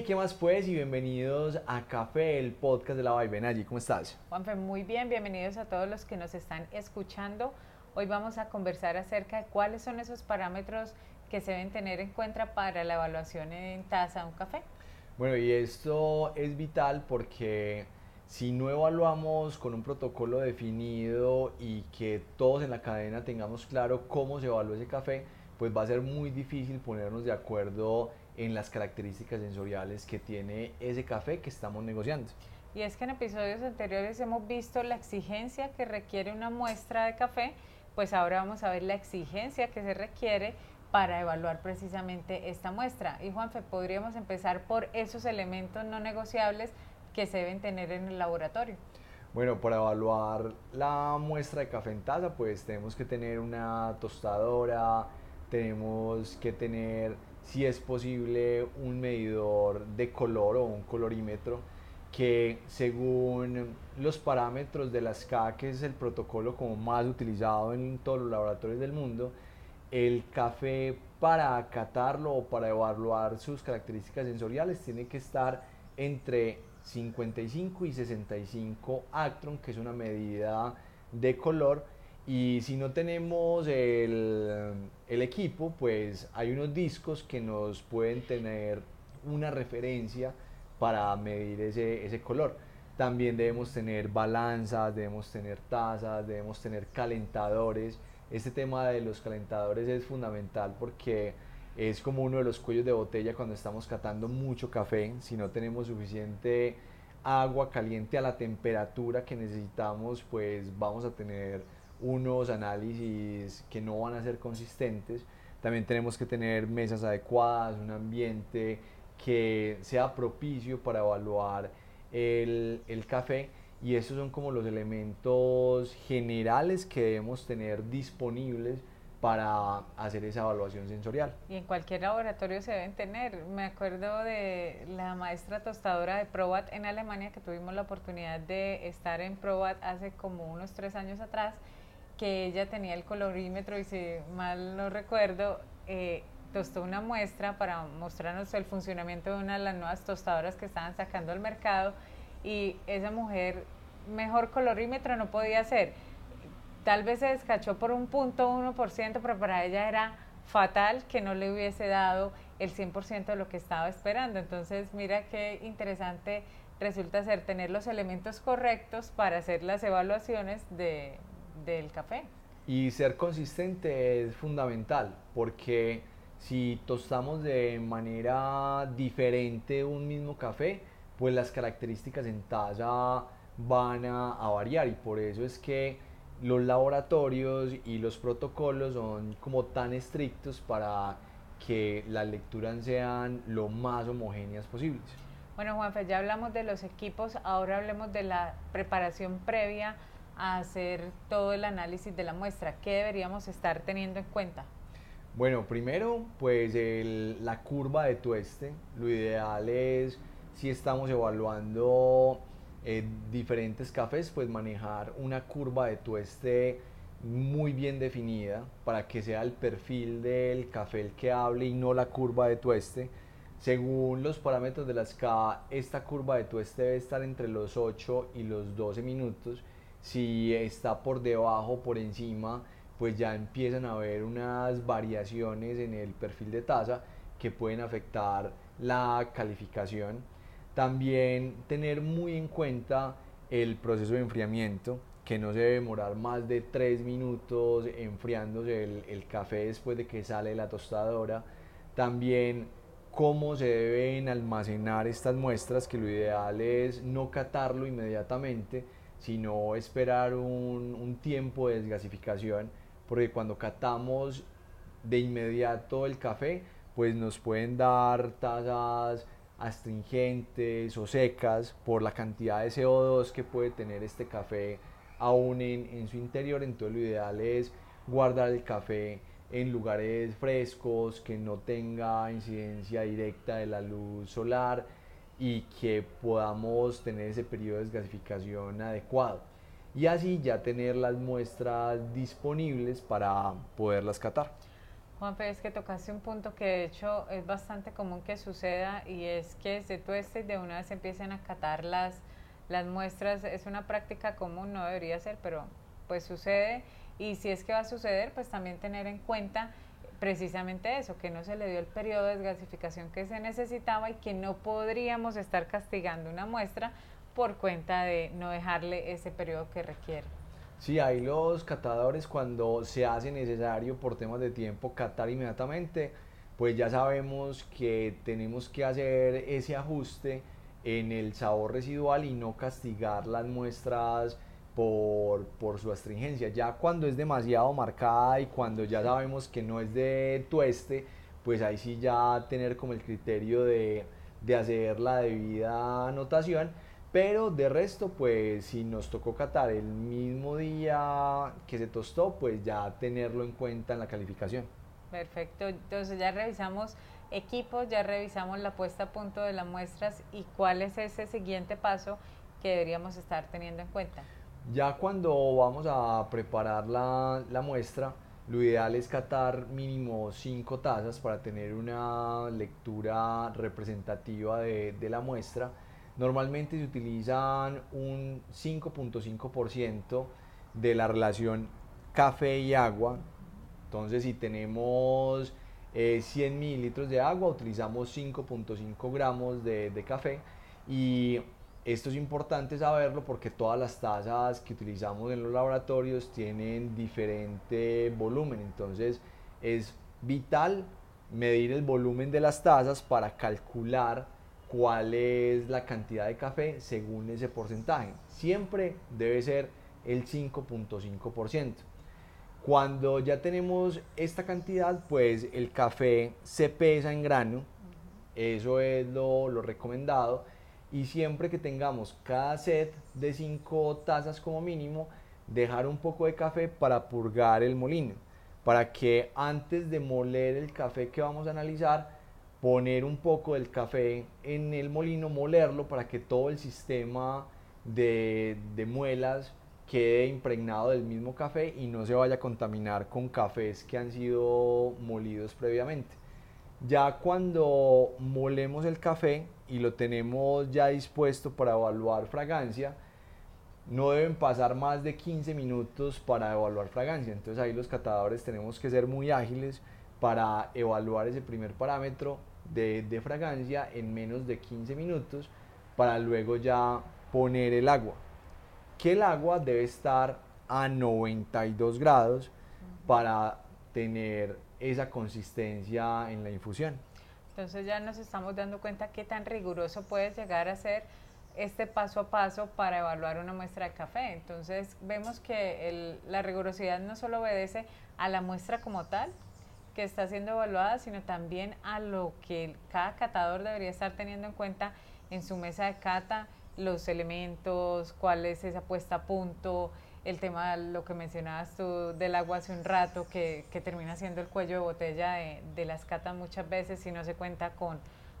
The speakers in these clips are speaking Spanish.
Hey, ¿qué más pues? Y bienvenidos a Café, el podcast de la Vaivén. Allí, ¿cómo estás? Juanfe, muy bien, bienvenidos a todos los que nos están escuchando. Hoy vamos a conversar acerca de cuáles son esos parámetros que se deben tener en cuenta para la evaluación en taza de un café. Bueno, y esto es vital porque si no evaluamos con un protocolo definido y que todos en la cadena tengamos claro cómo se evalúa ese café, pues va a ser muy difícil ponernos de acuerdo en las características sensoriales que tiene ese café que estamos negociando. Y es que en episodios anteriores hemos visto la exigencia que requiere una muestra de café, pues ahora vamos a ver la exigencia que se requiere para evaluar precisamente esta muestra. Y Juanfe, podríamos empezar por esos elementos no negociables que se deben tener en el laboratorio. Bueno, para evaluar la muestra de café en taza, pues tenemos que tener una tostadora, tenemos que tener, si es posible, un medidor de color o un colorímetro que según los parámetros de la SCA, que es el protocolo como más utilizado en todos los laboratorios del mundo, el café para acatarlo o para evaluar sus características sensoriales tiene que estar entre 55 y 65 Actron, que es una medida de color. Y si no tenemos el, el, equipo, pues hay unos discos que nos pueden tener una referencia para medir ese, ese color. También debemos tener balanzas, debemos tener tazas, debemos tener calentadores. Este tema de los calentadores es fundamental porque es como uno de los cuellos de botella cuando estamos catando mucho café. Si no tenemos suficiente agua caliente a la temperatura que necesitamos, pues vamos a tener unos análisis que no van a ser consistentes. También tenemos que tener mesas adecuadas, un ambiente que sea propicio para evaluar el, el café y esos son como los elementos generales que debemos tener disponibles para hacer esa evaluación sensorial. Y en cualquier laboratorio se deben tener. Me acuerdo de la maestra tostadora de Probat en Alemania, que tuvimos la oportunidad de estar en Probat hace como unos tres años atrás, que ella tenía el colorímetro y si mal no recuerdo, eh, tostó una muestra para mostrarnos el funcionamiento de una de las nuevas tostadoras que estaban sacando al mercado y esa mujer mejor colorímetro no podía hacer tal vez se descachó por un punto 1%, pero para ella era fatal que no le hubiese dado el 100% de lo que estaba esperando. Entonces, mira qué interesante resulta ser tener los elementos correctos para hacer las evaluaciones de, del café. Y ser consistente es fundamental, porque si tostamos de manera diferente un mismo café, pues las características en taza van a, a variar y por eso es que los laboratorios y los protocolos son como tan estrictos para que las lecturas sean lo más homogéneas posibles. Bueno, Juanfe, ya hablamos de los equipos, ahora hablemos de la preparación previa a hacer todo el análisis de la muestra. ¿Qué deberíamos estar teniendo en cuenta? Bueno, primero, pues la curva de tueste. Lo ideal es, si estamos evaluando eh, diferentes cafés, pues manejar una curva de tueste muy bien definida para que sea el perfil del café el que hable y no la curva de tueste. Según los parámetros de la SCA, esta curva de tueste debe estar entre los 8 y los 12 minutos. Si está por debajo o por encima, pues ya empiezan a haber unas variaciones en el perfil de taza que pueden afectar la calificación. También tener muy en cuenta el proceso de enfriamiento, que no se debe demorar más de 3 minutos enfriándose el, el café después de que sale la tostadora. También cómo se deben almacenar estas muestras, que lo ideal es no catarlo inmediatamente, sino esperar un, un, tiempo de desgasificación, porque cuando catamos de inmediato el café, pues nos pueden dar tazas astringentes o secas por la cantidad de CO2 que puede tener este café aún en, en su interior. Entonces lo ideal es guardar el café en lugares frescos, que no tenga incidencia directa de la luz solar y que podamos tener ese periodo de desgasificación adecuado. Y así ya tener las muestras disponibles para poderlas catar. Juanfe, es que tocaste un punto que de hecho es bastante común que suceda y es que se tueste y de una vez empiecen a catar las, las muestras. Es una práctica común, no debería ser, pero pues sucede. Y si es que va a suceder, pues también tener en cuenta precisamente eso, que no se le dio el periodo de desgasificación que se necesitaba y que no podríamos estar castigando una muestra por cuenta de no dejarle ese periodo que requiere. Sí, hay los catadores cuando se hace necesario por temas de tiempo catar inmediatamente, pues ya sabemos que tenemos que hacer ese ajuste en el sabor residual y no castigar las muestras por, su astringencia. Ya cuando es demasiado marcada y cuando ya sabemos que no es de tueste, pues ahí sí ya tener como el criterio de, de hacer la debida anotación pero de resto, pues si nos tocó catar el mismo día que se tostó, pues ya tenerlo en cuenta en la calificación. Perfecto, entonces ya revisamos equipos, ya revisamos la puesta a punto de las muestras y cuál es ese siguiente paso que deberíamos estar teniendo en cuenta. Ya cuando vamos a preparar la, muestra, lo ideal es catar mínimo 5 tazas para tener una lectura representativa de, de la muestra Normalmente se utilizan un 5.5% de la relación café y agua. Entonces, si tenemos 100 eh, mililitros de agua, utilizamos 5.5 gramos de, de, café. Y esto es importante saberlo porque todas las tazas que utilizamos en los laboratorios tienen diferente volumen. Entonces, es vital medir el volumen de las tazas para calcular cuál es la cantidad de café según ese porcentaje. Siempre debe ser el 5.5%. Cuando ya tenemos esta cantidad, pues el café se pesa en grano, eso es lo, lo recomendado, y siempre que tengamos cada set de 5 tazas como mínimo, dejar un poco de café para purgar el molino, para que antes de moler el café que vamos a analizar, poner un poco del café en el molino, molerlo para que todo el sistema de, muelas quede impregnado del mismo café y no se vaya a contaminar con cafés que han sido molidos previamente. Ya cuando molemos el café y lo tenemos ya dispuesto para evaluar fragancia, no deben pasar más de 15 minutos para evaluar fragancia. Entonces ahí los catadores tenemos que ser muy ágiles para evaluar ese primer parámetro de, fragancia en menos de 15 minutos para luego ya poner el agua. Que el agua debe estar a 92 grados para tener esa consistencia en la infusión. Entonces ya nos estamos dando cuenta qué tan riguroso puede llegar a ser este paso a paso para evaluar una muestra de café. Entonces vemos que la rigurosidad no solo obedece a la muestra como tal, que está siendo evaluada, sino también a lo que cada catador debería estar teniendo en cuenta en su mesa de cata, los elementos, cuál es esa puesta a punto, el tema, lo que mencionabas tú del agua hace un rato, que, que termina siendo el cuello de botella de, de, las catas muchas veces si no se cuenta con,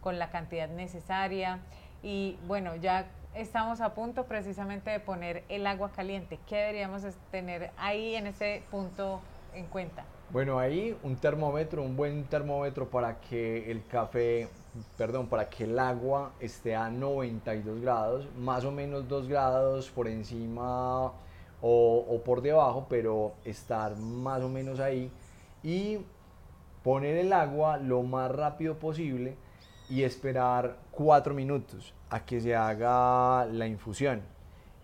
con la cantidad necesaria. Y bueno, ya estamos a punto precisamente de poner el agua caliente. ¿Qué deberíamos tener ahí en ese punto en cuenta? Bueno, ahí un termómetro, un buen termómetro para que el café, perdón, para que el agua esté a 92 grados, más o menos 2 grados por encima o, por debajo, pero estar más o menos ahí y poner el agua lo más rápido posible y esperar 4 minutos a que se haga la infusión.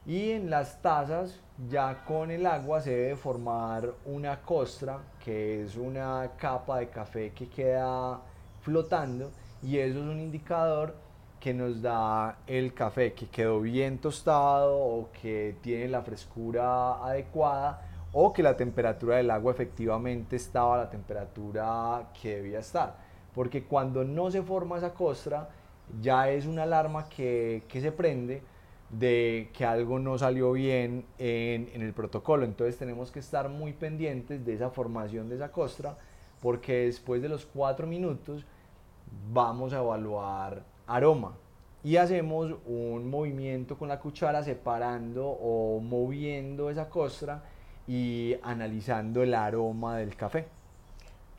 Y en las tazas ya con el agua se debe formar una costra, que es una capa de café que queda flotando y eso es un indicador que nos da el café que quedó bien tostado o que tiene la frescura adecuada o que la temperatura del agua efectivamente estaba a la temperatura que debía estar. Porque cuando no se forma esa costra, ya es una alarma que, que se prende de que algo no salió bien en, en, el protocolo. Entonces tenemos que estar muy pendientes de esa formación de esa costra porque después de los cuatro minutos vamos a evaluar aroma y hacemos un movimiento con la cuchara separando o moviendo esa costra y analizando el aroma del café.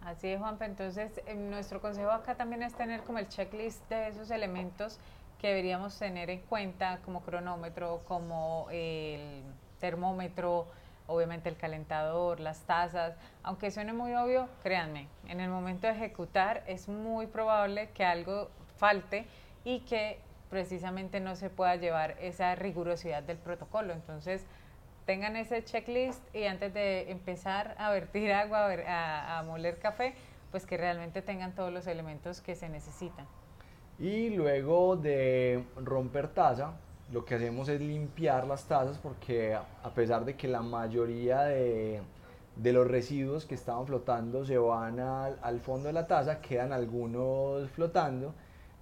Así es, Juanpa. Entonces, nuestro consejo acá también es tener como el checklist de esos elementos que deberíamos tener en cuenta, como cronómetro, como el termómetro, obviamente el calentador, las tazas. Aunque suene muy obvio, créanme, en el momento de ejecutar es muy probable que algo falte y que precisamente no se pueda llevar esa rigurosidad del protocolo. Entonces, tengan ese checklist y antes de empezar a vertir agua, a, a, moler café, pues que realmente tengan todos los elementos que se necesitan. Y luego de romper taza, lo que hacemos es limpiar las tazas porque a pesar de que la mayoría de, de los residuos que estaban flotando se van al, al, fondo de la taza, quedan algunos flotando.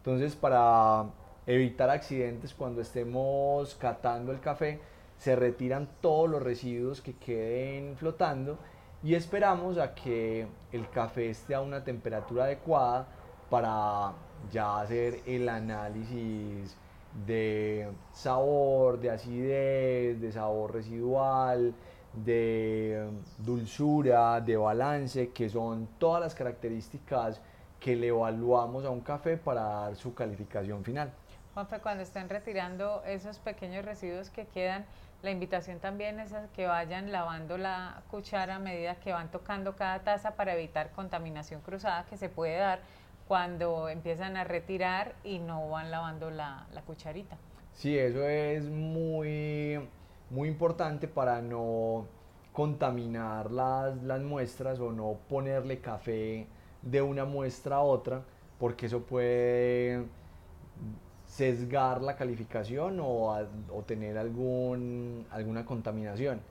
Entonces para evitar accidentes cuando estemos catando el café, se retiran todos los residuos que queden flotando y esperamos a que el café esté a una temperatura adecuada para ya hacer el análisis de sabor, de acidez, de sabor residual, de dulzura, de balance, que son todas las características que le evaluamos a un café para dar su calificación final. Juanfe, cuando estén retirando esos pequeños residuos que quedan, la invitación también es a que vayan lavando la cuchara a medida que van tocando cada taza para evitar contaminación cruzada que se puede dar cuando empiezan a retirar y no van lavando la, la cucharita. Sí, eso es muy, muy importante para no contaminar las, las muestras o no ponerle café de una muestra a otra, porque eso puede sesgar la calificación o, tener algún, alguna contaminación.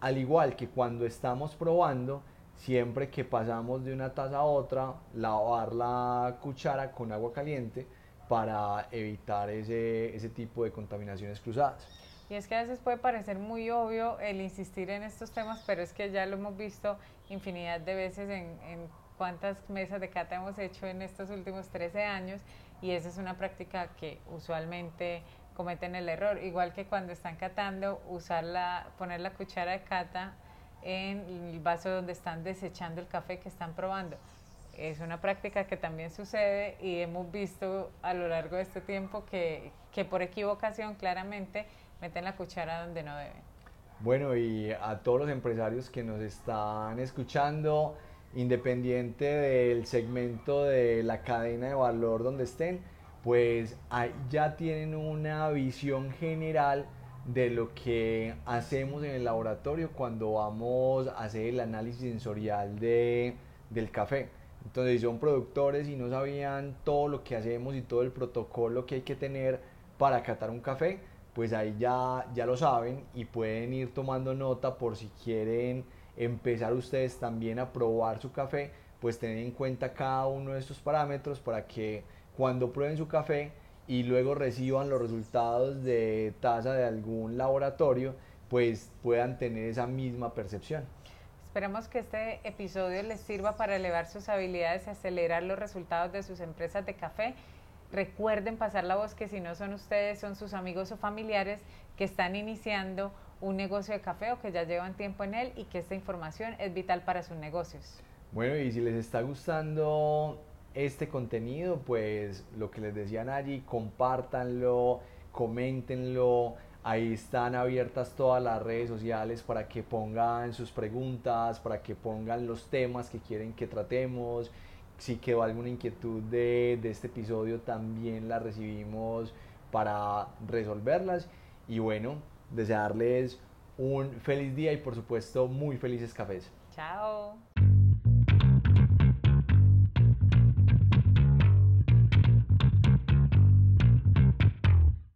Al igual que cuando estamos probando, siempre que pasamos de una taza a otra, lavar la cuchara con agua caliente para evitar ese, ese tipo de contaminaciones cruzadas. Y es que a veces puede parecer muy obvio el insistir en estos temas, pero es que ya lo hemos visto infinidad de veces en cuántas mesas de cata hemos hecho en estos últimos 13 años y esa es una práctica que usualmente cometen el error, igual que cuando están catando, usar la, poner la cuchara de cata en el vaso donde están desechando el café que están probando. Es una práctica que también sucede y hemos visto a lo largo de este tiempo que, que por equivocación claramente meten la cuchara donde no deben. Bueno, y a todos los empresarios que nos están escuchando, independiente del segmento de la cadena de valor donde estén, pues ya tienen una visión general de lo que hacemos en el laboratorio cuando vamos a hacer el análisis sensorial de, del café. Entonces, si son productores y no sabían todo lo que hacemos y todo el protocolo que hay que tener para catar un café, pues ahí ya, ya lo saben y pueden ir tomando nota por si quieren empezar ustedes también a probar su café, pues tener en cuenta cada uno de estos parámetros para que cuando prueben su café y luego reciban los resultados de tasa de algún laboratorio, pues puedan tener esa misma percepción. Esperamos que este episodio les sirva para elevar sus habilidades y acelerar los resultados de sus empresas de café. Recuerden pasar la voz que si no son ustedes, son sus amigos o familiares que están iniciando un negocio de café o que ya llevan tiempo en él y que esta información es vital para sus negocios. Bueno, y si les está gustando este contenido, pues lo que les decían allí, compártanlo, coméntenlo. Ahí están abiertas todas las redes sociales para que pongan sus preguntas, para que pongan los temas que quieren que tratemos. Si quedó alguna inquietud de, de este episodio, también la recibimos para resolverlas. Y bueno, desearles un feliz día y por supuesto muy felices cafés. Chao.